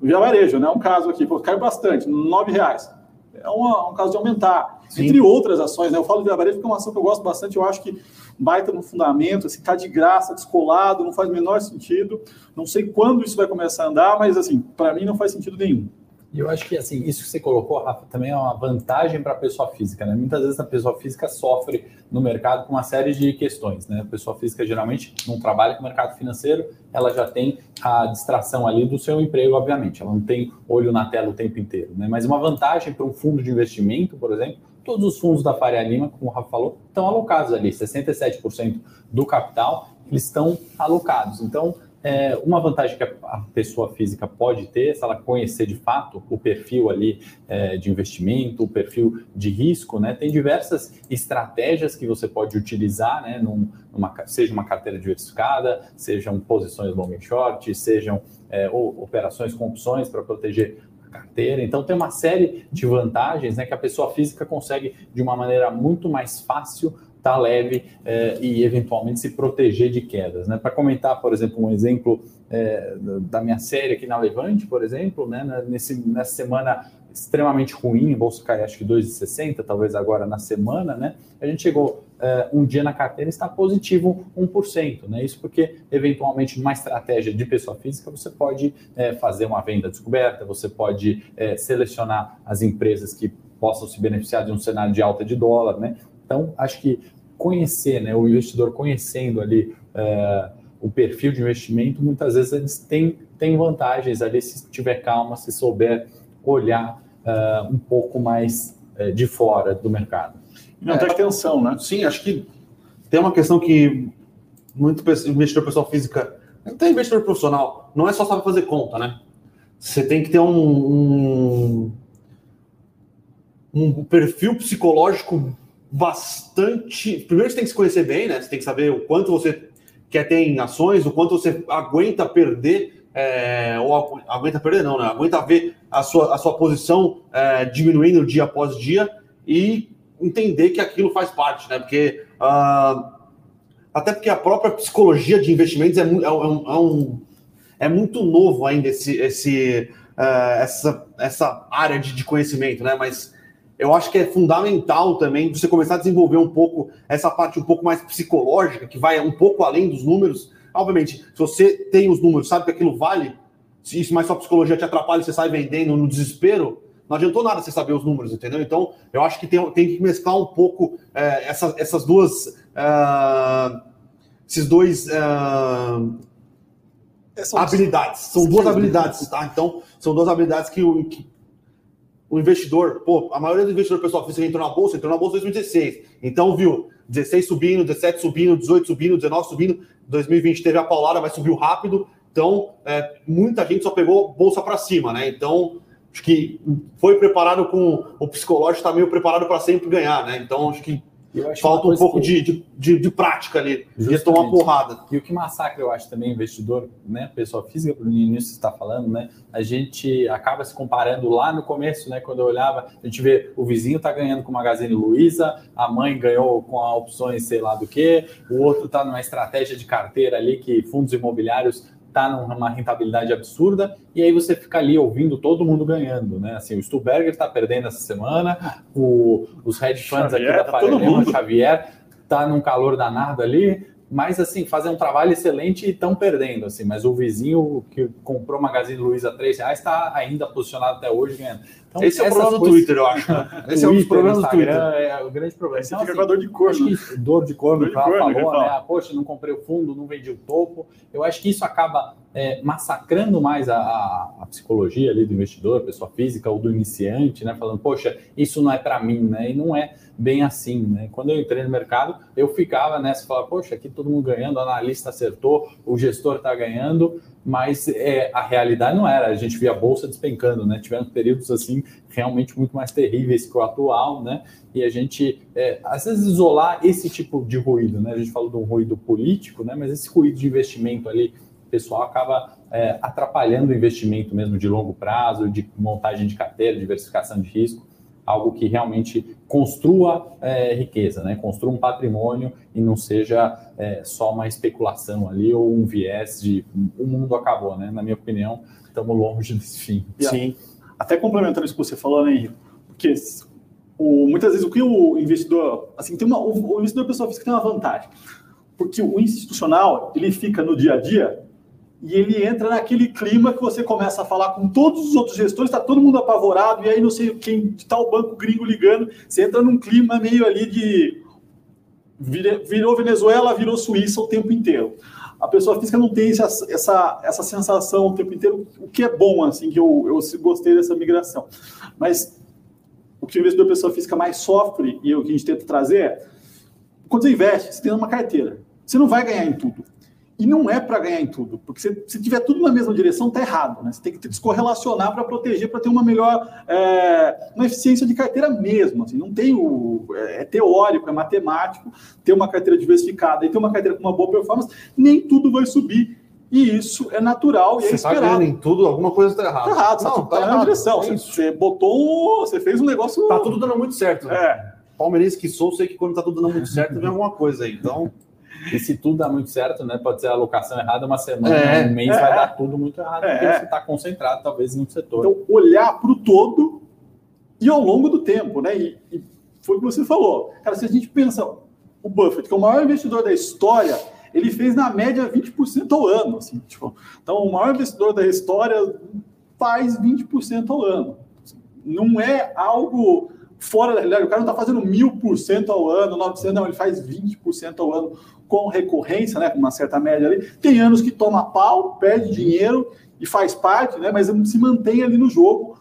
Via Varejo, né? Um caso aqui, pô, caiu bastante, R$ reais. É uma, um caso de aumentar. Sim. Entre outras ações, né? Eu falo de Via Varejo porque é uma ação que eu gosto bastante, eu acho que baita no fundamento, assim, tá de graça, descolado, não faz o menor sentido. Não sei quando isso vai começar a andar, mas assim, para mim não faz sentido nenhum. E eu acho que assim, isso que você colocou, Rafa, também é uma vantagem para a pessoa física, né? Muitas vezes a pessoa física sofre no mercado com uma série de questões, né? A pessoa física geralmente não trabalha com o mercado financeiro, ela já tem a distração ali do seu emprego, obviamente, ela não tem olho na tela o tempo inteiro, né? Mas uma vantagem para um fundo de investimento, por exemplo, todos os fundos da Faria Lima, como o Rafa falou, estão alocados ali, 67% do capital, eles estão alocados. Então, é, uma vantagem que a, pessoa física pode ter, se ela conhecer de fato o perfil ali é, de investimento, o perfil de risco, né? Tem diversas estratégias que você pode utilizar, né? Num, numa, seja uma carteira diversificada, sejam posições long e short, sejam é, operações com opções para proteger carteira. Então tem uma série de vantagens né, que a pessoa física consegue de uma maneira muito mais fácil estar tá leve é, e eventualmente se proteger de quedas. Né? Para comentar, por exemplo, um exemplo é, da minha série aqui na Levante, por exemplo, né? Nesse, nessa semana extremamente ruim, a bolsa cai acho que 2,60, talvez agora na semana, né? A gente chegou uh, um dia na carteira está positivo 1%, né? Isso porque, eventualmente, numa estratégia de pessoa física, você pode uh, fazer uma venda descoberta, você pode uh, selecionar as empresas que possam se beneficiar de um cenário de alta de dólar, né? Então, acho que conhecer, né, o investidor conhecendo ali o perfil de investimento, muitas vezes eles têm, têm vantagens ali se tiver calma, se souber olhar uh, um pouco mais uh, de fora do mercado. Não tem atenção, né? Sim, acho que tem uma questão que muito investidor pessoal física, até investidor profissional, não é só saber fazer conta, né? Você tem que ter um, um, um perfil psicológico bastante. Primeiro você tem que se conhecer bem, né? Você tem que saber o quanto você quer ter em ações, o quanto você aguenta perder é, ou aguenta perder, não, né? Aguenta ver a sua, a sua posição é, diminuindo dia após dia e entender que aquilo faz parte, né? Porque uh, até porque a própria psicologia de investimentos é, é, é, um, é, muito novo ainda esse, esse, uh, essa, essa área de, de conhecimento, né? Mas eu acho que é fundamental também você começar a desenvolver um pouco essa parte um pouco mais psicológica, que vai um pouco além dos números, Obviamente, se você tem os números, sabe que aquilo vale, se isso mais sua psicologia te atrapalha, você sai vendendo no desespero, não adiantou nada você saber os números, entendeu? Então, eu acho que tem, tem que mesclar um pouco é, essa, essas duas. Uh, esses dois. Uh, habilidades. São duas habilidades, tá? Então, são duas habilidades que que o investidor, pô, a maioria do investidor pessoal físico entrou na bolsa, entrou na bolsa em 2016. Então, viu 16 subindo, 17 subindo, 18 subindo, 19 subindo. 2020 teve a paulada, mas subiu rápido. Então, é, muita gente só pegou bolsa para cima, né? Então, acho que foi preparado com o psicológico, está meio preparado para sempre ganhar, né? Então, acho que falta um pouco que... de, de, de, prática ali, Justamente. de tomar porrada. E o que massacra, eu acho, também investidor, né? Pessoa física, para o início está falando, né? A gente acaba se comparando lá no começo, né? Quando eu olhava, a gente vê o vizinho está ganhando com o Magazine Luiza, a mãe ganhou com a opções sei lá do que, o outro está numa estratégia de carteira ali que fundos imobiliários está numa rentabilidade absurda, e aí você fica ali ouvindo todo mundo ganhando, né? Assim, o Stuberger está perdendo essa semana, o, os hedge funds Xavier, aqui da tá Faria Xavier está num calor danado ali, mas assim, fazer um trabalho excelente e estão perdendo, assim, mas o vizinho que comprou Magazine Luiza a 3 reais está ainda posicionado até hoje ganhando. Então, Esse é o problema do Twitter, eu acho. Né? Esse é um dos problemas do Twitter. É o grande problema. Então, fica assim, com a dor de corno. dor de corno, que ela falou, né? Ah, poxa, não comprei o fundo, não vendi o topo. Eu acho que isso acaba é, massacrando mais a, a, psicologia ali do investidor, pessoa física ou do iniciante, né? Falando, poxa, isso não é para mim, né? E não é bem assim, né? Quando eu entrei no mercado, eu ficava nessa, falava, poxa, aqui todo mundo ganhando, o analista acertou, o gestor está ganhando, mas é, a realidade não era. A gente via a bolsa despencando, né? Tivemos períodos assim realmente muito mais terríveis que o atual, né? E a gente, é, às vezes, isolar esse tipo de ruído, né? A gente falou de um ruído político, né? Mas esse ruído de investimento ali pessoal acaba é, atrapalhando o investimento mesmo de longo prazo, de montagem de carteira, diversificação de risco algo que realmente construa é, riqueza, né? construa um patrimônio e não seja é, só uma especulação ali ou um viés de o mundo acabou, né? Na minha opinião, estamos longe desse fim. Sim. Até complementando isso que você falou, né, Henrique? Porque o, muitas vezes o que o investidor, assim, tem uma, o, o investidor pessoal físico tem uma vantagem, porque o institucional ele fica no dia a dia e ele entra naquele clima que você começa a falar com todos os outros gestores, está todo mundo apavorado, e aí não sei quem está o banco gringo ligando, você entra num clima meio ali de virou Venezuela, virou Suíça o tempo inteiro. A pessoa física não tem essa, essa, essa sensação o tempo inteiro, o que é bom, assim, que eu, eu gostei dessa migração. Mas o que o investidor pessoa física mais sofre, e o que a gente tenta trazer é, quando você investe, você tem uma carteira. Você não vai ganhar em tudo. E não é para ganhar em tudo, porque se, se tiver tudo na mesma direção, está errado. Né? Você tem que descorrelacionar para proteger, para ter uma melhor é, uma eficiência de carteira mesmo. Assim, não tem o. É, é, teórico, é matemático, ter uma carteira diversificada e ter uma carteira com uma boa performance, nem tudo vai subir. E isso é natural e é você é esperado. Você está em tudo, alguma coisa está errada. Está errado, não, está tá na direção. É você botou, você fez um negócio. Está tudo dando muito certo. Né? É. palmeirense que sou, sei que quando tá tudo dando muito certo, vem alguma coisa aí. Então. E se tudo dá muito certo, né? Pode ser a alocação errada, uma semana, é, um mês é, vai dar tudo muito errado, é, porque você está concentrado, talvez, no setor. Então, olhar para o todo e ao longo do tempo, né? E, e foi o que você falou. Cara, se a gente pensa, o Buffett, que é o maior investidor da história, ele fez na média 20% ao ano. Assim, tipo, então, o maior investidor da história faz 20% ao ano. Não é algo fora da realidade. O cara não está fazendo mil por cento ao ano, 900, não, ele faz 20% ao ano com recorrência, né, com uma certa média ali. Tem anos que toma pau, perde dinheiro e faz parte, né, mas se mantém ali no jogo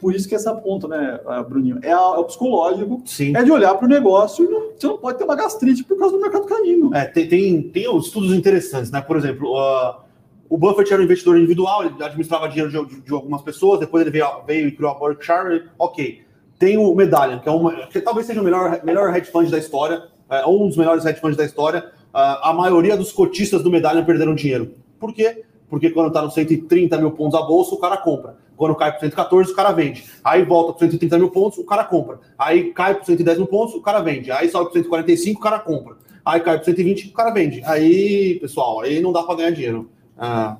por isso que essa ponta, né, Bruninho, é, a, é o psicológico, Sim. é de olhar para o negócio e não, você não pode ter uma gastrite por causa do mercado caindo. É, tem, tem, tem estudos interessantes, né? Por exemplo, uh, o Buffett era um investidor individual, ele administrava dinheiro de, de, de, algumas pessoas, depois ele veio, veio e criou a Berkshire, ok. Tem o Medallion, que, é uma, que talvez seja o melhor, melhor hedge fund da história, é, um dos melhores hedge funds da história. Uh, a maioria dos cotistas do Medallion perderam dinheiro. Por quê? Porque quando está no 130 mil pontos a bolsa, o cara compra. Quando cai para 114, o cara vende. Aí volta para 130 mil pontos, o cara compra. Aí cai para 110 mil pontos, o cara vende. Aí sobe para 145, o cara compra. Aí cai para 120, o cara vende. Aí, pessoal, aí não dá para ganhar dinheiro. Ah,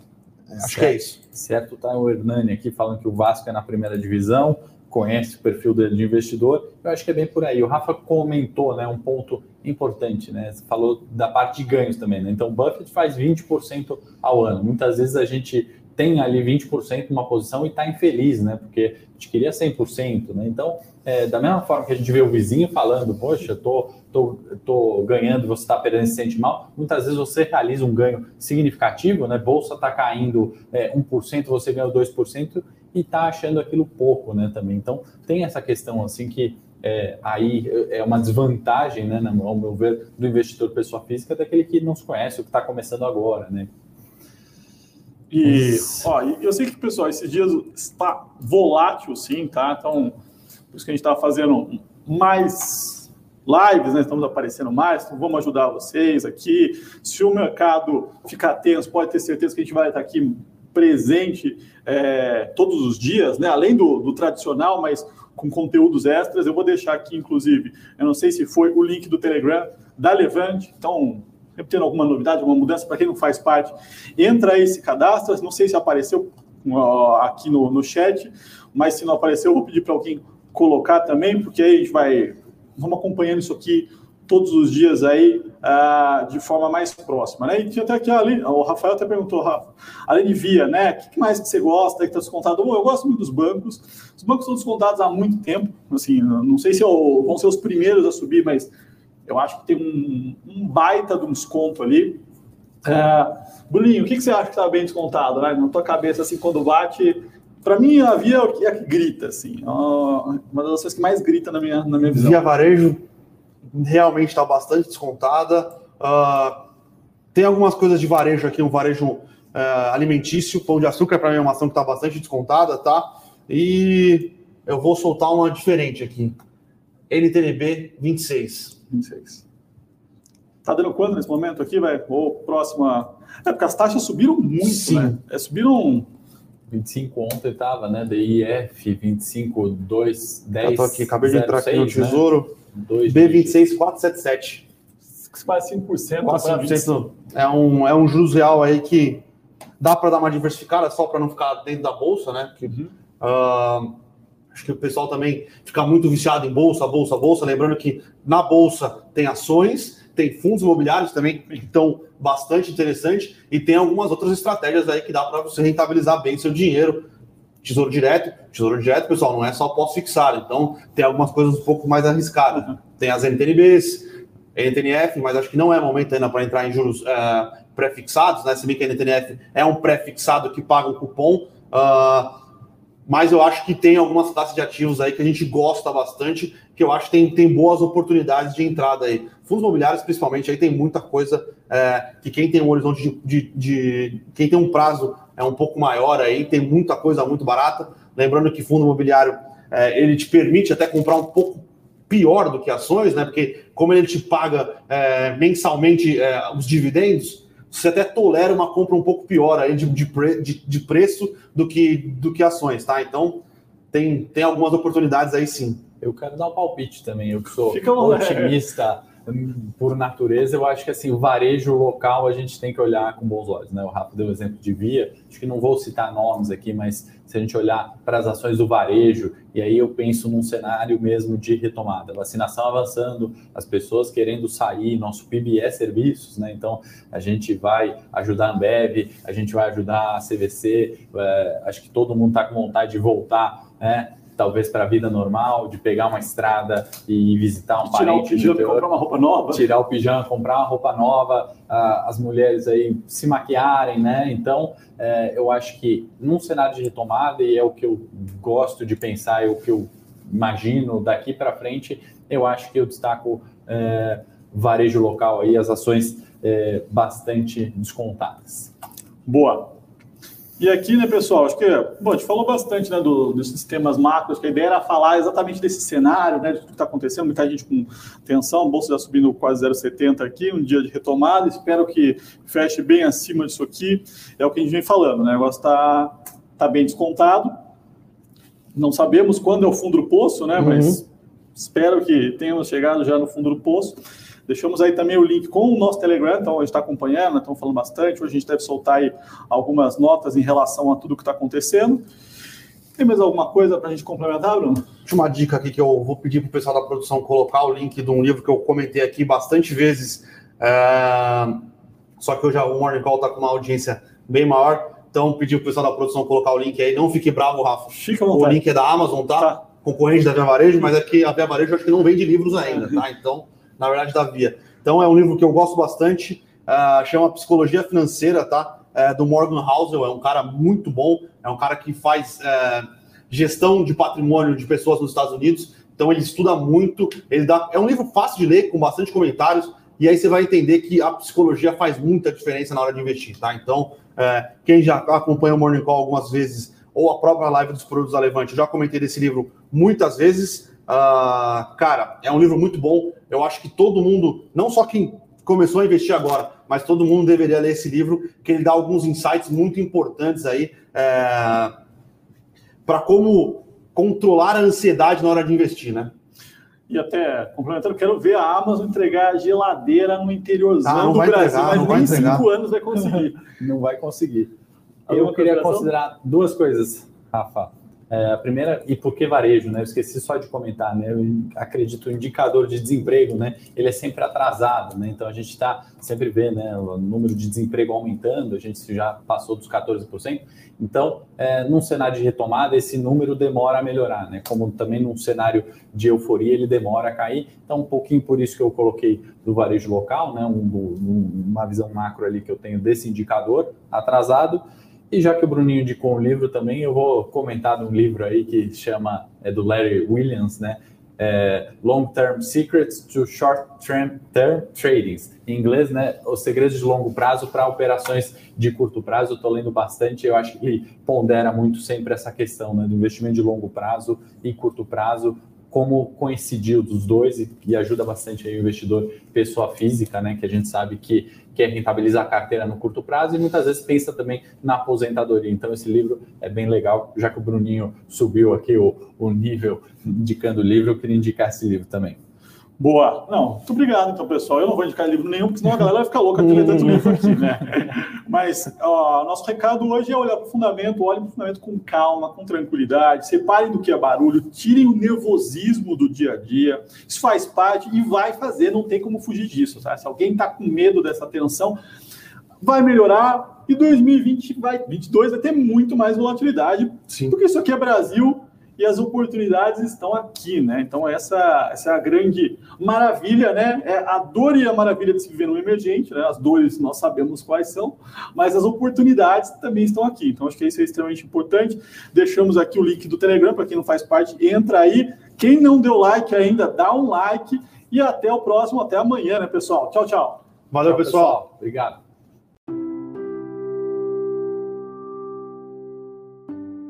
acho certo. que é isso. Certo, tá o Hernani aqui falando que o Vasco é na primeira divisão, conhece o perfil dele de investidor. Eu acho que é bem por aí. O Rafa comentou, né, um ponto importante, né? Você falou da parte de ganhos também, né? Então, o Buffett faz 20% ao ano. Muitas vezes a gente tem ali 20% numa posição e está infeliz, né? Porque a gente queria 100%, né? Então, é, da mesma forma que a gente vê o vizinho falando, poxa, tô, tô, tô ganhando, você está perdendo se sente mal, muitas vezes você realiza um ganho significativo, né? Bolsa está caindo é, 1%, você ganhou 2% e está achando aquilo pouco, né? Também. Então, tem essa questão assim que é, aí é uma desvantagem, né, ao meu ver, do investidor pessoa física, daquele que não se conhece, o que está começando agora, né? E, ó, eu sei que, pessoal, esses dias está volátil, sim, tá? Então, por isso que a gente está fazendo mais lives, né? Estamos aparecendo mais, então vamos ajudar vocês aqui. Se o mercado ficar tenso, pode ter certeza que a gente vai estar aqui presente é, todos os dias, né? Além do, do tradicional, mas com conteúdos extras. Eu vou deixar aqui, inclusive, eu não sei se foi o link do Telegram da Levante, então tendo alguma novidade, alguma mudança, para quem não faz parte, entra aí, se cadastra. Não sei se apareceu uh, aqui no, no chat, mas se não apareceu, eu vou pedir para alguém colocar também, porque aí a gente vai. Vamos acompanhando isso aqui todos os dias aí uh, de forma mais próxima, né? E tinha até aqui ali, o Rafael até perguntou, Rafa, além de via, né? O que mais que você gosta que está descontado? Bom, eu gosto muito dos bancos. Os bancos são descontados há muito tempo, assim, não sei se eu, vão ser os primeiros a subir, mas eu acho que tem um, um baita de um desconto ali. É, Bruninho, o que, que você acha que está bem descontado? Né? Na tua cabeça, assim, quando bate. Para mim, a Via é a que grita, assim. Uma das coisas que mais grita na minha, na minha visão. Via Varejo realmente está bastante descontada. Uh, tem algumas coisas de varejo aqui, um varejo uh, alimentício. Pão de açúcar, para mim, é uma ação que está bastante descontada, tá? E eu vou soltar uma diferente aqui. NTNB 26. 26. Tá dando quanto nesse momento aqui, vai? Ou próxima. É porque as taxas subiram muito, Sim. né? É, subiram. 25 ontem estava, né? DIF 25, 2, 10. Eu tô aqui, acabei de entrar 06, aqui no né? Tesouro. Né? B26 477. Quase 5%. Quase 5%. É um, é um juros real aí que dá para dar uma diversificada só para não ficar dentro da bolsa, né? Uhum. uh, Acho que o pessoal também fica muito viciado em bolsa, bolsa, bolsa. Lembrando que na bolsa tem ações, tem fundos imobiliários também que estão bastante interessantes e tem algumas outras estratégias aí que dá para você rentabilizar bem seu dinheiro. Tesouro direto, tesouro direto, pessoal, não é só pós-fixado. Então, tem algumas coisas um pouco mais arriscadas. Uhum. Tem as NTNBs, NTNF, mas acho que não é momento ainda para entrar em juros é, pré-fixados, né? Se bem que a NTNF é um pré-fixado que paga o cupom. Uh, mas eu acho que tem algumas classes de ativos aí que a gente gosta bastante, que eu acho que tem, tem boas oportunidades de entrada aí. Fundos imobiliários, principalmente, aí tem muita coisa é, que quem tem um horizonte de, de, de, Quem tem um prazo é um pouco maior aí, tem muita coisa muito barata. Lembrando que fundo imobiliário é, ele te permite até comprar um pouco pior do que ações, né? Porque como ele te paga é, mensalmente é, os dividendos, você até tolera uma compra um pouco pior aí de, de, pre, de, de, preço do que, do que ações, tá? Então, tem, tem algumas oportunidades aí sim. Eu quero dar um palpite também, eu que sou Fica otimista por natureza, eu acho que assim, o varejo local a gente tem que olhar com bons olhos. Né? O Rafa deu o exemplo de Via, acho que não vou citar nomes aqui, mas se a gente olhar para as ações do varejo, e aí eu penso num cenário mesmo de retomada, vacinação avançando, as pessoas querendo sair, nosso PIB é serviços, né? Então a gente vai ajudar a Ambev, a gente vai ajudar a CVC, é, acho que todo mundo está com vontade de voltar, né? Talvez para a vida normal, de pegar uma estrada e visitar um tirar parente. Tirar o pijama e comprar uma roupa nova. Tirar o pijama, comprar uma roupa nova, as mulheres aí se maquiarem, né? Então, é, eu acho que num cenário de retomada, e é o que eu gosto de pensar, é o que eu imagino daqui para frente, eu acho que eu destaco é, varejo local aí, as ações é, bastante descontadas. Boa. E aqui, né, pessoal, acho que bom, a gente falou bastante né, do, dos sistemas macros, que a ideia era falar exatamente desse cenário, né, de tudo que está acontecendo, muita gente com tensão, bolsa já subindo quase 0,70 aqui, um dia de retomada, espero que feche bem acima disso aqui, é o que a gente vem falando, né, o negócio está tá bem descontado, não sabemos quando é o fundo do poço, né, uhum. mas espero que tenhamos chegado já no fundo do poço, Deixamos aí também o link com o nosso Telegram, então a gente está acompanhando, estamos falando bastante. Hoje a gente deve soltar aí algumas notas em relação a tudo que está acontecendo. Tem mais alguma coisa para a gente complementar, Bruno? Uma dica aqui que eu vou pedir para o pessoal da produção colocar o link de um livro que eu comentei aqui bastante vezes. É... Só que hoje o Morning Call está com uma audiência bem maior. Então, pedir para o pessoal da produção colocar o link aí. Não fique bravo, Rafa. Fica o link é da Amazon, tá? tá. Concorrente da Via Varejo, mas aqui a Via Varejo acho que não vende livros ainda, tá? Então na verdade, da Via. Então, é um livro que eu gosto bastante, uh, chama Psicologia Financeira, tá? É, do Morgan Housel, é um cara muito bom, é um cara que faz é, gestão de patrimônio de pessoas nos Estados Unidos, então ele estuda muito, ele dá, é um livro fácil de ler, com bastante comentários, e aí você vai entender que a psicologia faz muita diferença na hora de investir, tá? Então, é, quem já acompanha o Morning Call algumas vezes, ou a própria live dos produtos da Levante, já comentei desse livro muitas vezes, Uh, cara, é um livro muito bom. Eu acho que todo mundo, não só quem começou a investir agora, mas todo mundo deveria ler esse livro, que ele dá alguns insights muito importantes aí é, para como controlar a ansiedade na hora de investir, né? E até complementando, quero ver a Amazon entregar geladeira no interiorzão ah, do Brasil, entregar, mas nem cinco anos vai conseguir. não vai conseguir. Eu queria considerar duas coisas, Rafa. É, a primeira, e por que varejo, né? Eu esqueci só de comentar, né? Eu acredito o indicador de desemprego, né? Ele é sempre atrasado, né? Então a gente está sempre vendo né, o número de desemprego aumentando, a gente já passou dos 14%. Então, é, num cenário de retomada, esse número demora a melhorar, né? Como também num cenário de euforia, ele demora a cair. Então, um pouquinho por isso que eu coloquei do varejo local, né? Um, um, uma visão macro ali que eu tenho desse indicador atrasado. E já que o Bruninho indicou um livro também, eu vou comentar de um livro aí que chama, é do Larry Williams, né? É, Long Term Secrets to Short Term, term Tradings. Em inglês, né? Os segredos de longo prazo para operações de curto prazo. Eu estou lendo bastante, eu acho que pondera muito sempre essa questão né, do investimento de longo prazo e curto prazo, como coincidiu dos dois e, e, ajuda bastante o investidor pessoa física, né, que a gente sabe que quer rentabilizar a carteira no curto prazo e muitas vezes pensa também na aposentadoria. Então esse livro é bem legal, já que o Bruninho subiu aqui o, o nível indicando o livro, eu queria indicar esse livro também. Boa. Não, muito obrigado, então, pessoal. Eu não vou indicar livro nenhum, porque senão a galera vai ficar louca de ler tanto livro aqui, né? Mas ó, nosso recado hoje é olhar para o fundamento, olhem para o fundamento com calma, com tranquilidade, separem do que é barulho, tirem o nervosismo do dia a dia. Isso faz parte e vai fazer, não tem como fugir disso, tá? Se alguém está com medo dessa tensão, vai melhorar e 2020 vai, 22 vai ter muito mais volatilidade, Sim. porque isso aqui é Brasil e as oportunidades estão aqui, né? Então, essa, essa é a grande maravilha, né? É a dor e a maravilha de se viver no emergente, né? As dores nós sabemos quais são, mas as oportunidades também estão aqui. Então, acho que isso é extremamente importante. Deixamos aqui o link do Telegram, para quem não faz parte, entra aí. Quem não deu like ainda, dá um like. E até o próximo, até amanhã, né, pessoal? Tchau, tchau. Valeu, tchau, pessoal. pessoal. Obrigado.